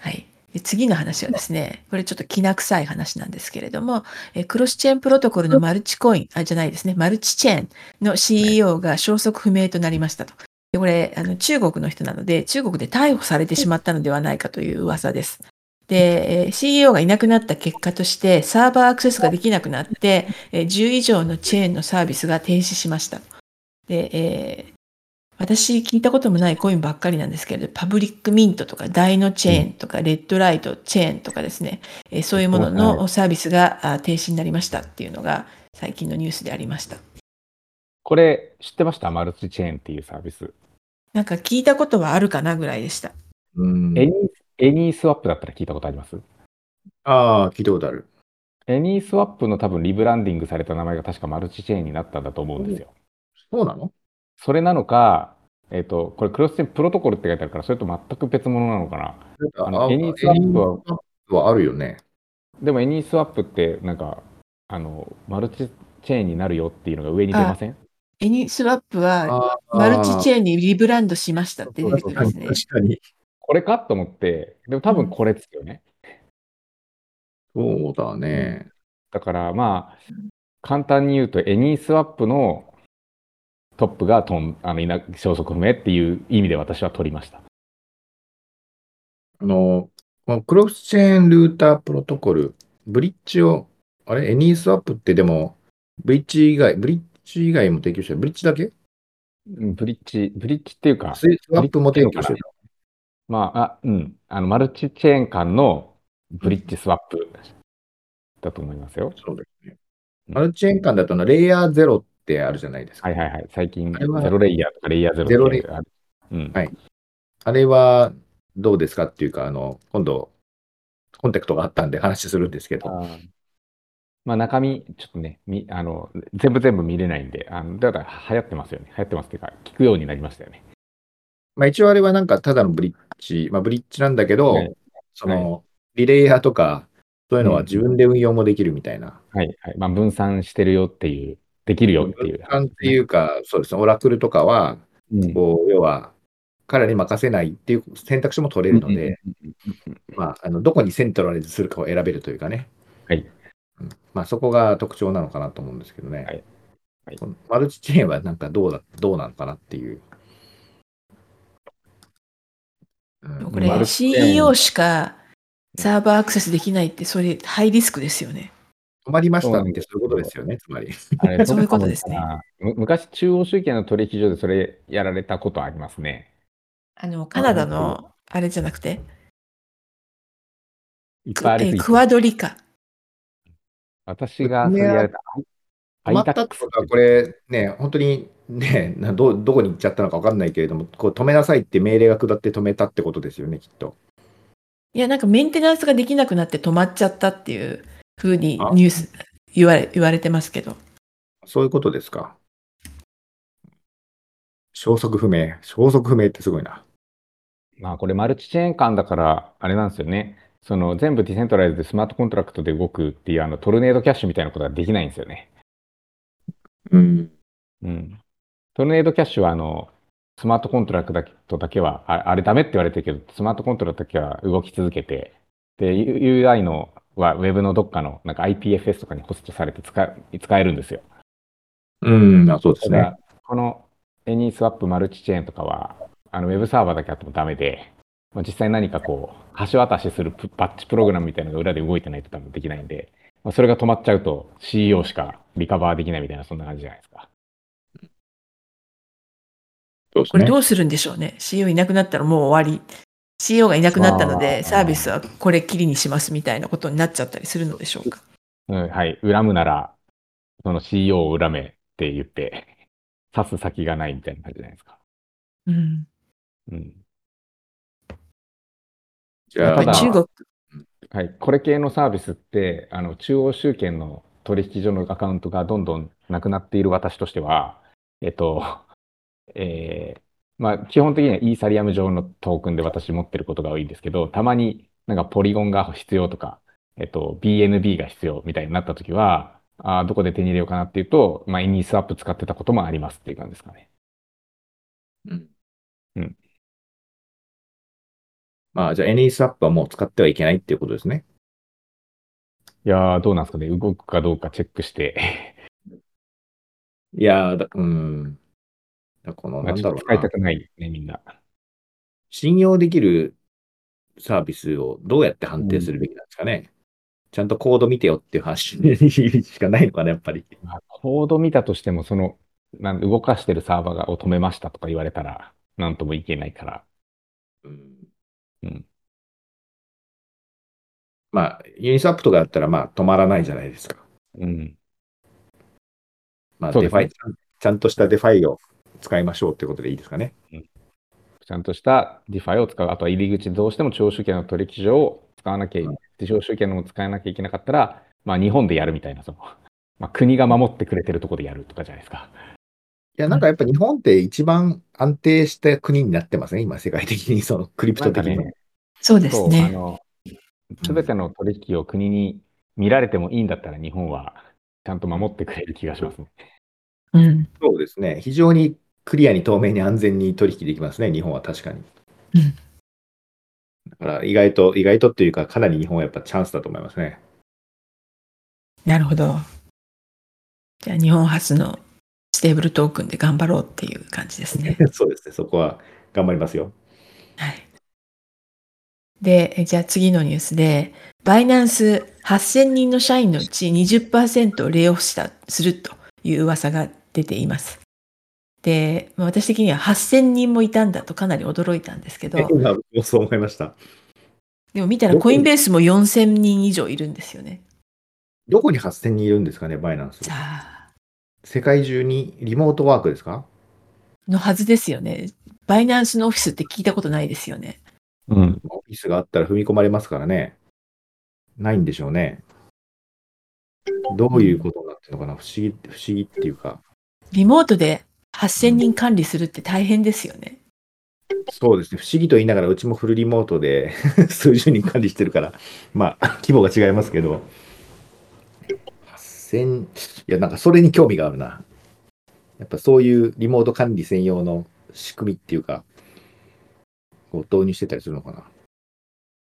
はい。で次の話はですね、これちょっときな臭い話なんですけれども、えクロスチェーンプロトコルのマルチコイン、あ、じゃないですね、マルチチェーンの CEO が消息不明となりましたと。でこれあの、中国の人なので、中国で逮捕されてしまったのではないかという噂です。で、えー CEO がいなくなった結果として、サーバーアクセスができなくなって、えー10以上のチェーンのサービスが停止しました。で、えー私聞いたこともないコインばっかりなんですけれど、 Public Mint とか Dyno Chain とか Redlight Chain とかですね、えーそういうものはのサービスがあ停止になりましたっていうのが最近のニュースでありました。これ、知ってました？ Multichain っていうサービス。なんか聞いたことはあるかなぐらいでした。うん。エニー AnySwap だったら聞いたことあります？ああ、聞いたことある。 AnySwap の多分リブランディングされた名前が確か Multichain になったんだと思うんですよ。そうなの？それなのか、えっ、と、これクロスチェーンプロトコルって書いてあるから、それと全く別物なのかな。あのあ AnySwap は AnySwap はあるよね。でも AnySwap ってなんか、あの、 Multichain になるよっていうのが上に出ません？ AnySwap は Multichain にリブランドしましたって出てくるんですね。確かに。これかと思って、でも多分これですよね。そうだね。だからまあ、簡単に言うと、エニースワップのトップがとんあのいな消息不明っていう意味で私は取りました。あの、クロスチェーンルータープロトコル、ブリッジを、あれ、エニースワップってでも、ブリッジ以外、ブリッジ以外も提供してる？ブリッジだけ？うんブリッジ、ブリッジっていうか、ススワップも提供してる。まあ、あ、うん、あの、マルチチェーン間のブリッジスワップだと思いますよ。そうですね。マルチチェーン間だとレイヤーゼロってあるじゃないですか。はいはいはい。最近、ゼロレイヤーとかレイヤーゼロレイある。うん。はいあれはどうですかっていうか、あの、今度、コンタクトがあったんで話するんですけど、あーまあ中身、ちょっとね、みあの全部全部見れないんで、あのだから流行ってますよね。流行ってますっていうか、聞くようになりましたよね。まあ一応あれはなんかただのブリッジ、まあブリッジなんだけど、はいその、リレイヤーとか、そういうのは自分で運用もできるみたいな。はいはい。まあ分散してるよっていう、できるよっていう。っていうか、そうですね、オラクルとかは、うんこう、要は、彼に任せないっていう選択肢も取れるので、まあ、あのどこにセントラライズするかを選べるというかね。はいうんまあ、そこが特徴なのかなと思うんですけどね。はいはいこのマルチチェーンはなんかどうだ、どうなのかなっていう。うんこれ CEO しかサーバーアクセスできないって、それ、ハイリスクですよね。止まりましたってそういうことですよね、つまり。あれ [LAUGHS] そういうことですね昔、中央集権の取引所でそれやられたことありますね。あの、カナダの、あれじゃなくて、いっぱいありすぎてえークワドリか。私がそれやられた。止まったってことは、これね、本当にね、などどこに行っちゃったのか分かんないけれども、こう止めなさいって命令が下って止めたってことですよね、きっと。いや、なんかメンテナンスができなくなって止まっちゃったっていうふうにあニュース言われ、言われてますけど。そういうことですか。消息不明。消息不明ってすごいな。まあこれマルチチェーン間だから、あれなんですよね。その全部 decentralized でスマートコントラクトで動くっていうあの Tornado Cash みたいなことができないんですよね。うん。うん。 Tornado Cash はあの、スマートコントラクトだけは、ああれダメって言われてるけど、スマートコントラクトだけは動き続けて、で、U- UI のは Web のどっかのなんか IPFS とかにホストされて使え使えるんですよ。うん、あそうですね。この AnySwap Multichain とかは、あのウェブサーバーだけあってもダメで、まあ実際何かこう、橋渡しするプパッチプログラムみたいなのが裏で動いてないと多分できないんで、まあ、それが止まっちゃうと CEO しかリカバーできないみたいな、そんな感じじゃないですか。これどうするんでしょうね。CEO いなくなったらもう終わり。CEO がいなくなったのあで、ーサービスはこれっきりにしますみたいなことになっちゃったりするのでしょうか？うん、はい。恨むなら、その CEO を恨めって言って、[LAUGHS] 指す先がないみたいな感じじゃないですか。うん。うん。じゃあ、ただ中国、はい、これ系のサービスって、あの中央集権の取引所のアカウントがどんどんなくなっている私としては、えっと、[LAUGHS] えーまあ、基本的にはイーサリアム上のトークンで私持ってることが多いんですけど、たまになんかポリゴンが必要とか、えっと、BNB が必要みたいになったときは、あーどこで手に入れようかなっていうと、まあ、イニスワップ使ってたこともありますっていう感じですかね。うんうんまあ、じゃあ AnySwap はもう使ってはいけないっていうことですね。いやー、どうなんですかね。動くかどうかチェックして、[LAUGHS] いやーだ、うん。だこの、まあなんだろう使いた。くないね、みんな。信用できるサービスをどうやって判定するべきなんですかね。ちゃんとコード見てよっていう話しかないのかな、やっぱり。まあコード見たとしても、その、なん動かしてるサーバーがを止めましたとか言われたら、なんともいけないから。うんうん。まあ、 Uniswap とかだったら、まあ、止まらないじゃないですか。うん。まあ、ね DeFi、ちゃんとした DeFi を使いましょうってことでいいですかね。ちゃんとした DeFi を使う。あとは入り口でどうしても中央集権の取引所を使わなきゃい、うん中央集権のも使わなきゃいけなかったら、まあ日本でやるみたいな、その、[LAUGHS] まあ国が守ってくれてるところでやるとかじゃないですか。いや、なんかやっぱ日本って一番安定した国になってますね、今、世界的に、そのクリプト的に。ね、そうですそう、あね。の、すべての取引を国に見られてもいいんだったら日本はちゃんと守ってくれる気がしますね。うん。そうですね。非常にクリアに透明に安全に取引できますね、日本は確かに。うんだから意外と、意外とっていうか、かなり日本はやっぱチャンスだと思いますね。なるほど。じゃあ日本初のステーブルトークンで頑張ろうっていう感じですね。[LAUGHS] そうですね。そこは頑張りますよ。はい。で、えじゃあ次のニュースで、 Binance 8000人の社員のうち20%をレイオフした、するという噂が出ています。で、まあ私的には8000人もいたんだとかなり驚いたんですけど、今、僕もそう思いました。でも見たらコインベースも4000人以上いるんですよね。どこに8000人いるんですかね、バイナンスさ。あ、世界中にリモートワークですか？のはずですよね。バイナンスのオフィスって聞いたことないですよね。うん。オフィスがあったら踏み込まれますからね。ないんでしょうね。どういうことになってるのかな？不思議、不思議っていうか。リモートで8000人管理するって大変ですよね。そうですね。不思議と言いながら、うちもフルリモートで [LAUGHS] 数十人管理してるから、まあ、規模が違いますけど。8000、いや、なんかそれに興味があるな。やっぱそういうリモート管理専用の仕組みっていうか、こう導入してたりするのかな。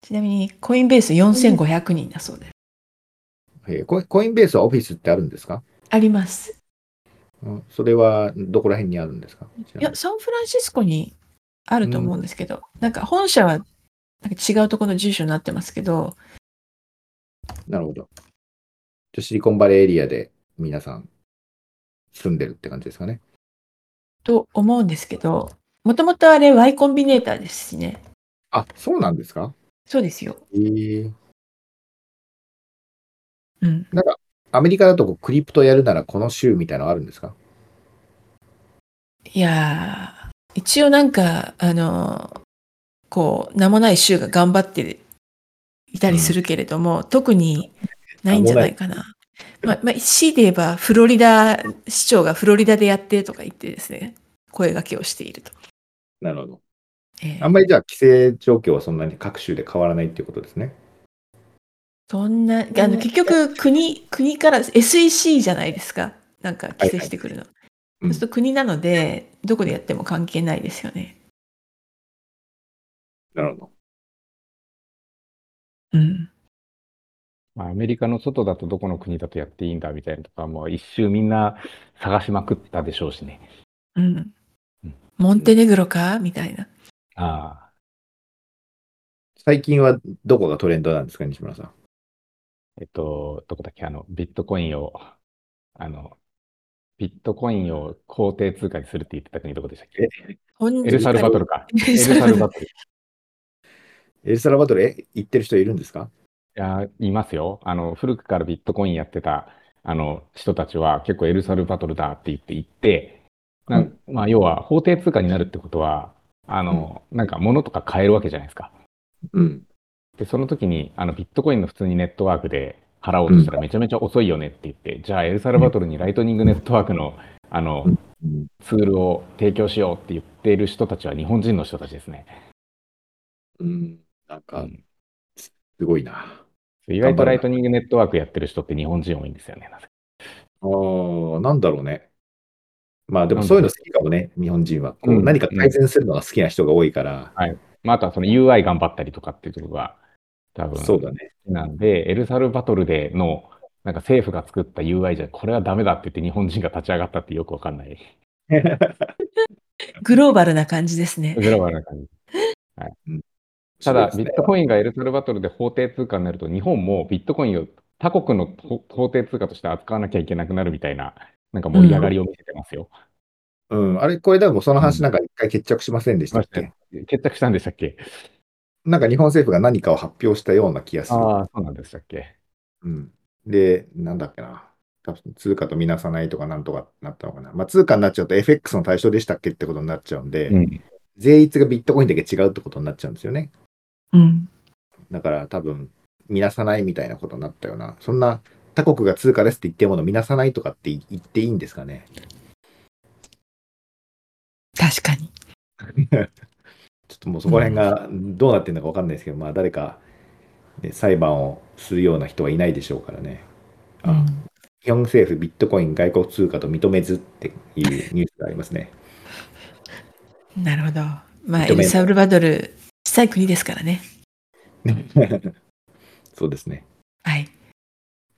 ちなみにコインベース4500人だそうです。えーコイコインベースはオフィスってあるんですか？あります。うんそれはどこら辺にあるんですか？いや、サンフランシスコにあると思うんですけど、なんか本社はなんか違うところの住所になってますけど、なるほど。じゃあシリコンバレーエリアで皆さん住んでるって感じですかね？と思うんですけど、もともとあれ Y コンビネーターですしね。あ、そうなんですか？そうですよ。えー、うん。なんか、アメリカだとこうクリプトやるならこの州みたいなのあるんですか？いやー、一応なんか、あの、こう、名もない州が頑張っていたりするけれども、特にないんじゃないかな。まあ、まあ、強いて言えば、フロリダ、市長がフロリダでやってとか言ってですね、声掛けをしていると。なるほど。えーあんまりじゃあ規制状況はそんなに各州で変わらないっていうことですね。そんな、あの、結局、国、国から SEC じゃないですか。なんか規制してくるの。うんそうすると国なので、どこでやっても関係ないですよね。なるほど。うん。まあ、アメリカの外だとどこの国だとやっていいんだみたいなとか、もう一周みんな探しまくったでしょうしね。うんうん。モンテネグロか？みたいな。ああ。最近はどこがトレンドなんですか、西村さん？えっと、どこだっけ、あの、ビットコインを、あの、ビットコインを法定通貨にするって言ってた国どこでしたっけ？本エルサルバトルか。エルサルバトトル。いエルサルバドル？へ行ってる人いるんですか？や、いますよ。あの、古くからビットコインやってた、あの、人たちは結構エルサルバトルだって言って行って、なんまあ、要は法定通貨になるってことは、あの、なんか物とか買えるわけじゃないですか。うん。で、その時に、あの、ビットコインの普通にネットワークで払おうとしたらめちゃめちゃ遅いよねって言って、じゃあエルサルバトルにライトニングネットワークの、あの、うんツールを提供しようって言っている人たちは日本人の人たちですね。うん。なんか、うんすごいな。意外とライトニングネットワークやってる人って日本人多いんですよね。なぜかああ、なんだろうね。まあでもそういうの好きかもね、日本人は。こううん何か改善するのが好きな人が多いから。まあ、あとはその UI 頑張ったりとかっていうところが多分そうだね。なんで、エルサルバトルでのなんか政府が作った UI じゃこれはダメだって言って日本人が立ち上がったってよくわかんない。[LAUGHS] グローバルな感じですね。グローバルな感じ。ただ、そうですねビットコインがエルサルバトルで法定通貨になると、日本もビットコインを他国の法法定通貨として扱わなきゃいけなくなるみたいな、なんか盛り上がりを見せてますよ。うん、あれ、これでもその話なんか一回決着しませんでしたっけ、決着したんでしたっけ？なんか日本政府が何かを発表したような気がする。ああ、そうなんでしたっけうん、で、なんだっけな。多分通貨とみなさないとかなんとかなったのかな。まあ、通貨になっちゃうと FX の対象でしたっけってことになっちゃうんで、うん。税率がビットコインだけ違うってことになっちゃうんですよね。うん。だから多分、見なさないみたいなことになったような。そんな他国が通貨ですって言ってるものを見なさないとかって言っていいんですかね。確かに。[LAUGHS] もうそこら辺がどうなってるのか分かんないですけど、まあ誰か、ね、裁判をするような人はいないでしょうからね。あうん日本政府ビットコイン外国通貨と認めずっていうニュースがありますね。なるほど。まあ、エルサルバドル、小さい国ですからね。[LAUGHS] そうですね。はい。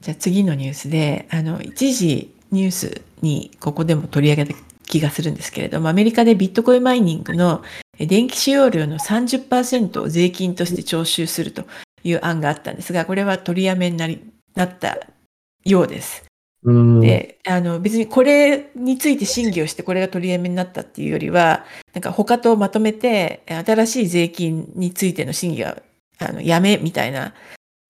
じゃあ次のニュースで、あの、一時ニュースにここでも取り上げた気がするんですけれども、アメリカでビットコインマイニングのえ電気使用量の30%を税金として徴収するという案があったんですが、これは取りやめになりなったようです。うんで、あの別にこれについて審議をしてこれが取りやめになったっていうよりは、なんか他とまとめて新しい税金についての審議はあのやめみたいな、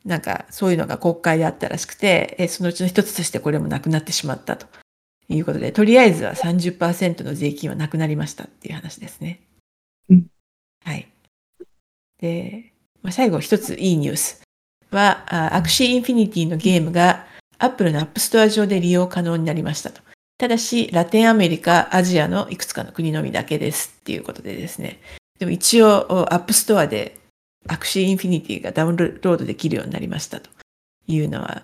なんかそういうのが国会であったらしくて、えそのうちの一つとしてこれもなくなってしまったということで、とりあえずは30%の税金はなくなりましたっていう話ですね。うんはい。で、まあ、最後一ついいニュースは、あ Axie Infinity のゲームが Apple の App Store 上で利用可能になりましたと。ただし、ラテンアメリカ、アジアのいくつかの国のみだけですっていうことでですね。でも一応、お App Store で Axie Infinity がダウンロードできるようになりましたというのは、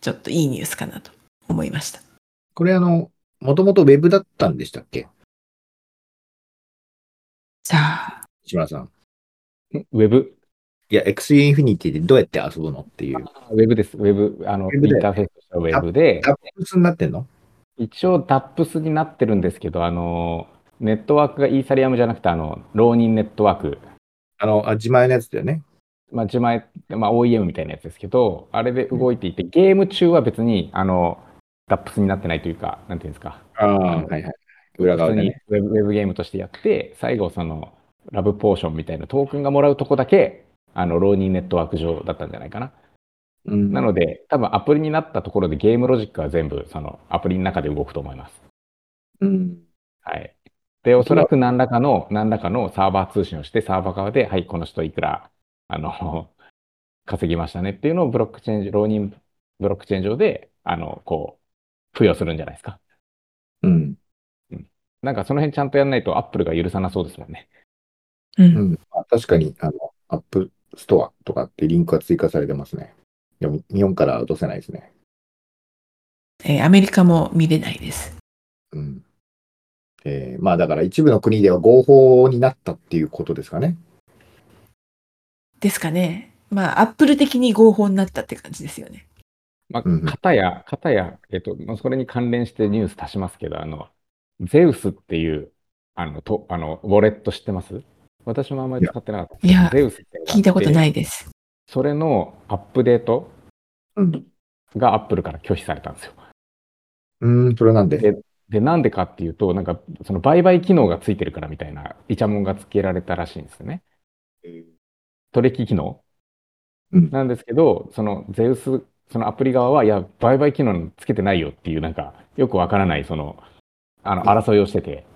ちょっといいニュースかなと思いました。これあの、もともと Web だったんでしたっけ？さあ、志村さん。ウェブ？いや、XE インフィニティでどうやって遊ぶのっていう。ウェブです。ウェブ、あの、インターフェースとしてはウェブで、タップスになってんの？一応 TAPS になってるんですけど、あの、ネットワークがイーサリアムじゃなくて、あの、浪人ネットワーク。あの、あ自前のやつだよね。まあ、自前、まあ、OEM みたいなやつですけど、あれで動いていて、ゲーム中は別に、あの、ダップスになってないというか、なんていうんですか。ああ、はいはい。裏側でね。普通にウェブウェブゲームとしてやって、最後その、ラブポーションみたいなトークンがもらうとこだけ、あの、ローニーネットワーク上だったんじゃないかな。うんなので、多分アプリになったところでゲームロジックは全部、その、アプリの中で動くと思います。うん。はい。で、おそらく何らかの、何らかのサーバー通信をして、サーバー側で、はい、この人いくら、あの、[LAUGHS] 稼ぎましたねっていうのをブロックチェーン、浪人ブロックチェーン上で、あの、こう、付与するんじゃないですか。うん。なんかその辺ちゃんとやんないと Apple が許さなそうですもんね。う。うんん。まあ確かに、あの、 App Store とかってリンクが追加されてますね。でも、日本からは落とせないですね。えーアメリカも見れないです。うん。えーまあだから一部の国では合法になったっていうことですかね。ですかね。まあ、 Apple 的に合法になったって感じですよね。まあ、片や、片や、えっと、まあそれに関連してニュース足しますけど、あの、ゼウスっていう、あの、と、あの、ウォレット知ってます？私もあんまり使ってなかった。いやゼウスって聞いたことないです。それのアップデートうん。がアップルから拒否されたんですよ。うん、それなんで？でで、なんでかっていうと、なんか、その売買機能がついてるからみたいな、イチャモンがつけられたらしいんですよね。取引機能うんなんですけど、そのゼウス、そのアプリ側は、いや、売買機能つけてないよっていう、なんか、よくわからない、その、あの、争いをしてて、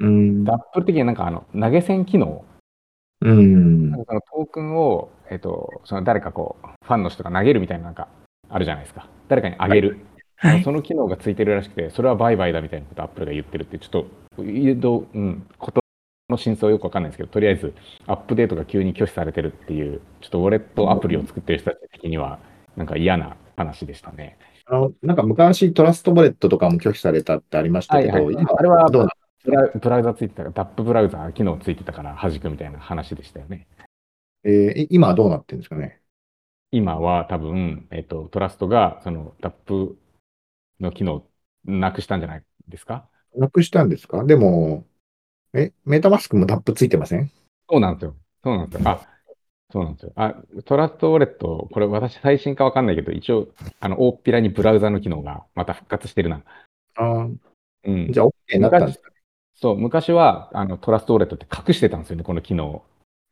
うんでアップル的になんか、あの、投げ銭機能、うんなんかそのトークンを、えっと、その誰かこう、ファンの人が投げるみたいな、なんか、あるじゃないですか。誰かにあげる。はい。その機能がついてるらしくて、それは売買だみたいなことをアップルが言ってるって、ちょっと、いうどうん、ことの真相はよくわかんないですけど、とりあえず、アップデートが急に拒否されてるっていう、ちょっとウォレットアプリを作ってる人たち的には、なんか嫌な話でしたね。あの、なんか昔トラストボレットとかも拒否されたってありましたけど、はいはい今あれはどうなブラブラウザついてたから、タップブラウザ機能ついてたから弾くみたいな話でしたよね。えーい今はどうなってるんですかね？今は多分、えっと、トラストが、その、タップの機能なくしたんじゃないですか？なくしたんですか？でも、え、メタマスクもタップついてません？そうなんですよ。そうなんですよ。あ、そうなんですよ。あ、トラストウォレット、これ私最新かわかんないけど、一応、あの、大っぴらにブラウザの機能がまた復活してるな。ああ、うん。じゃあ OK になったんですかね。そう、昔は、あの、トラストウォレットって隠してたんですよね、この機能を。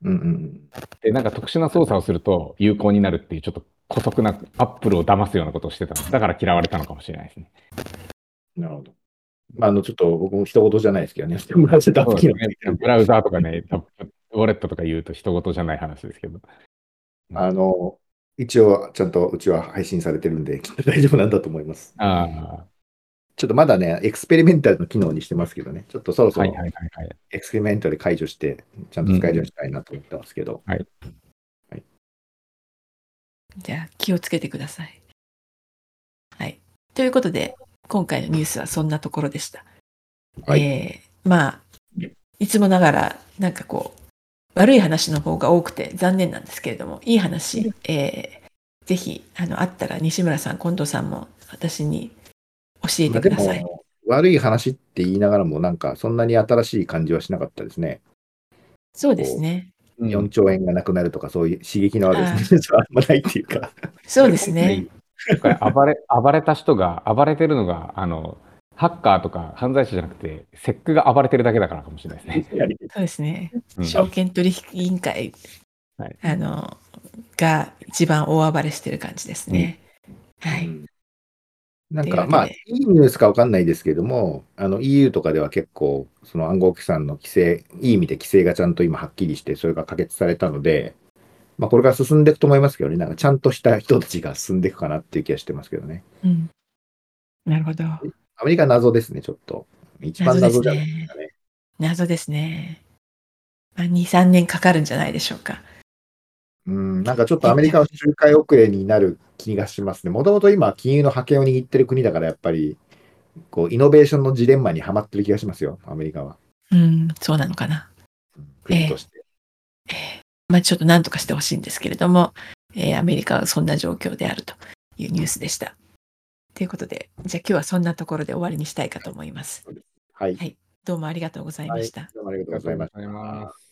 うんうんで、なんか特殊な操作をすると有効になるっていう、ちょっと古速なアップルを騙すようなことをしてたんです。だから嫌われたのかもしれないですね。うん。なるほど。まあ、あの、ちょっと僕も一言じゃないですけどね。ブラウザタッそうプ機能ですね。ブラウザーとかね、ウォレットとか言うと人事じゃない話ですけど。あの、一応、ちゃんとうちは配信されてるんで、きっと大丈夫なんだと思います。あちょっとまだね、エクスペリメンタルの機能にしてますけどね、ちょっとそろあ、そろはいはいはいはい。エクスペリメンタル解除して、ちゃんと使えるようにしたいなと思ってますけど。じゃあ、気をつけてください。はい。ということで、今回のニュースはそんなところでした。はいえーまあ、いつもながら、なんかこう、悪い話の方が多くて残念なんですけれども、いい話、えーぜひ、あの、あったら西村さん、近藤さんも私に教えてください。悪い話って言いながらも、なんかそんなに新しい感じはしなかったですね。そうですね。うん4兆円がなくなるとか、そういう刺激のあるニュー [LAUGHS] スはあんまないっていうか。そうですね。暴れ、暴れた人が、暴れてるのが、あの、ハッカーとか犯罪者じゃなくて、セックが暴れてるだけだからかもしれないですね。そうですね。うん証券取引委員会、はいあの、が一番大暴れしてる感じですね。はい。うんなんというわけでかまあ、いいニュースかわかんないですけども、あの EU とかでは結構、その暗号資産の規制、いい意味で規制がちゃんと今はっきりして、それが可決されたので、まあ、これから進んでいくと思いますけどね、なんかちゃんとした人たちが進んでいくかなっていう気がしてますけどね。うん。なるほど。アメリカ謎ですね、ちょっと。一番謎じゃないですかね。謎ですね。まあ、2、3年かかるんじゃないでしょうか。うん、なんかちょっとアメリカは周回遅れになる気がしますね。もともと今、金融の覇権を握ってる国だから、やっぱり、こう、イノベーションのジレンマにはまってる気がしますよ、アメリカは。うん、そうなのかな。国として。まあ、ちょっと何とかしてほしいんですけれども、えーアメリカはそんな状況であるというニュースでした。ということで、じゃあ今日はそんなところで終わりにしたいかと思います。はい。はいどうもありがとうございました。どうもありがとうございました。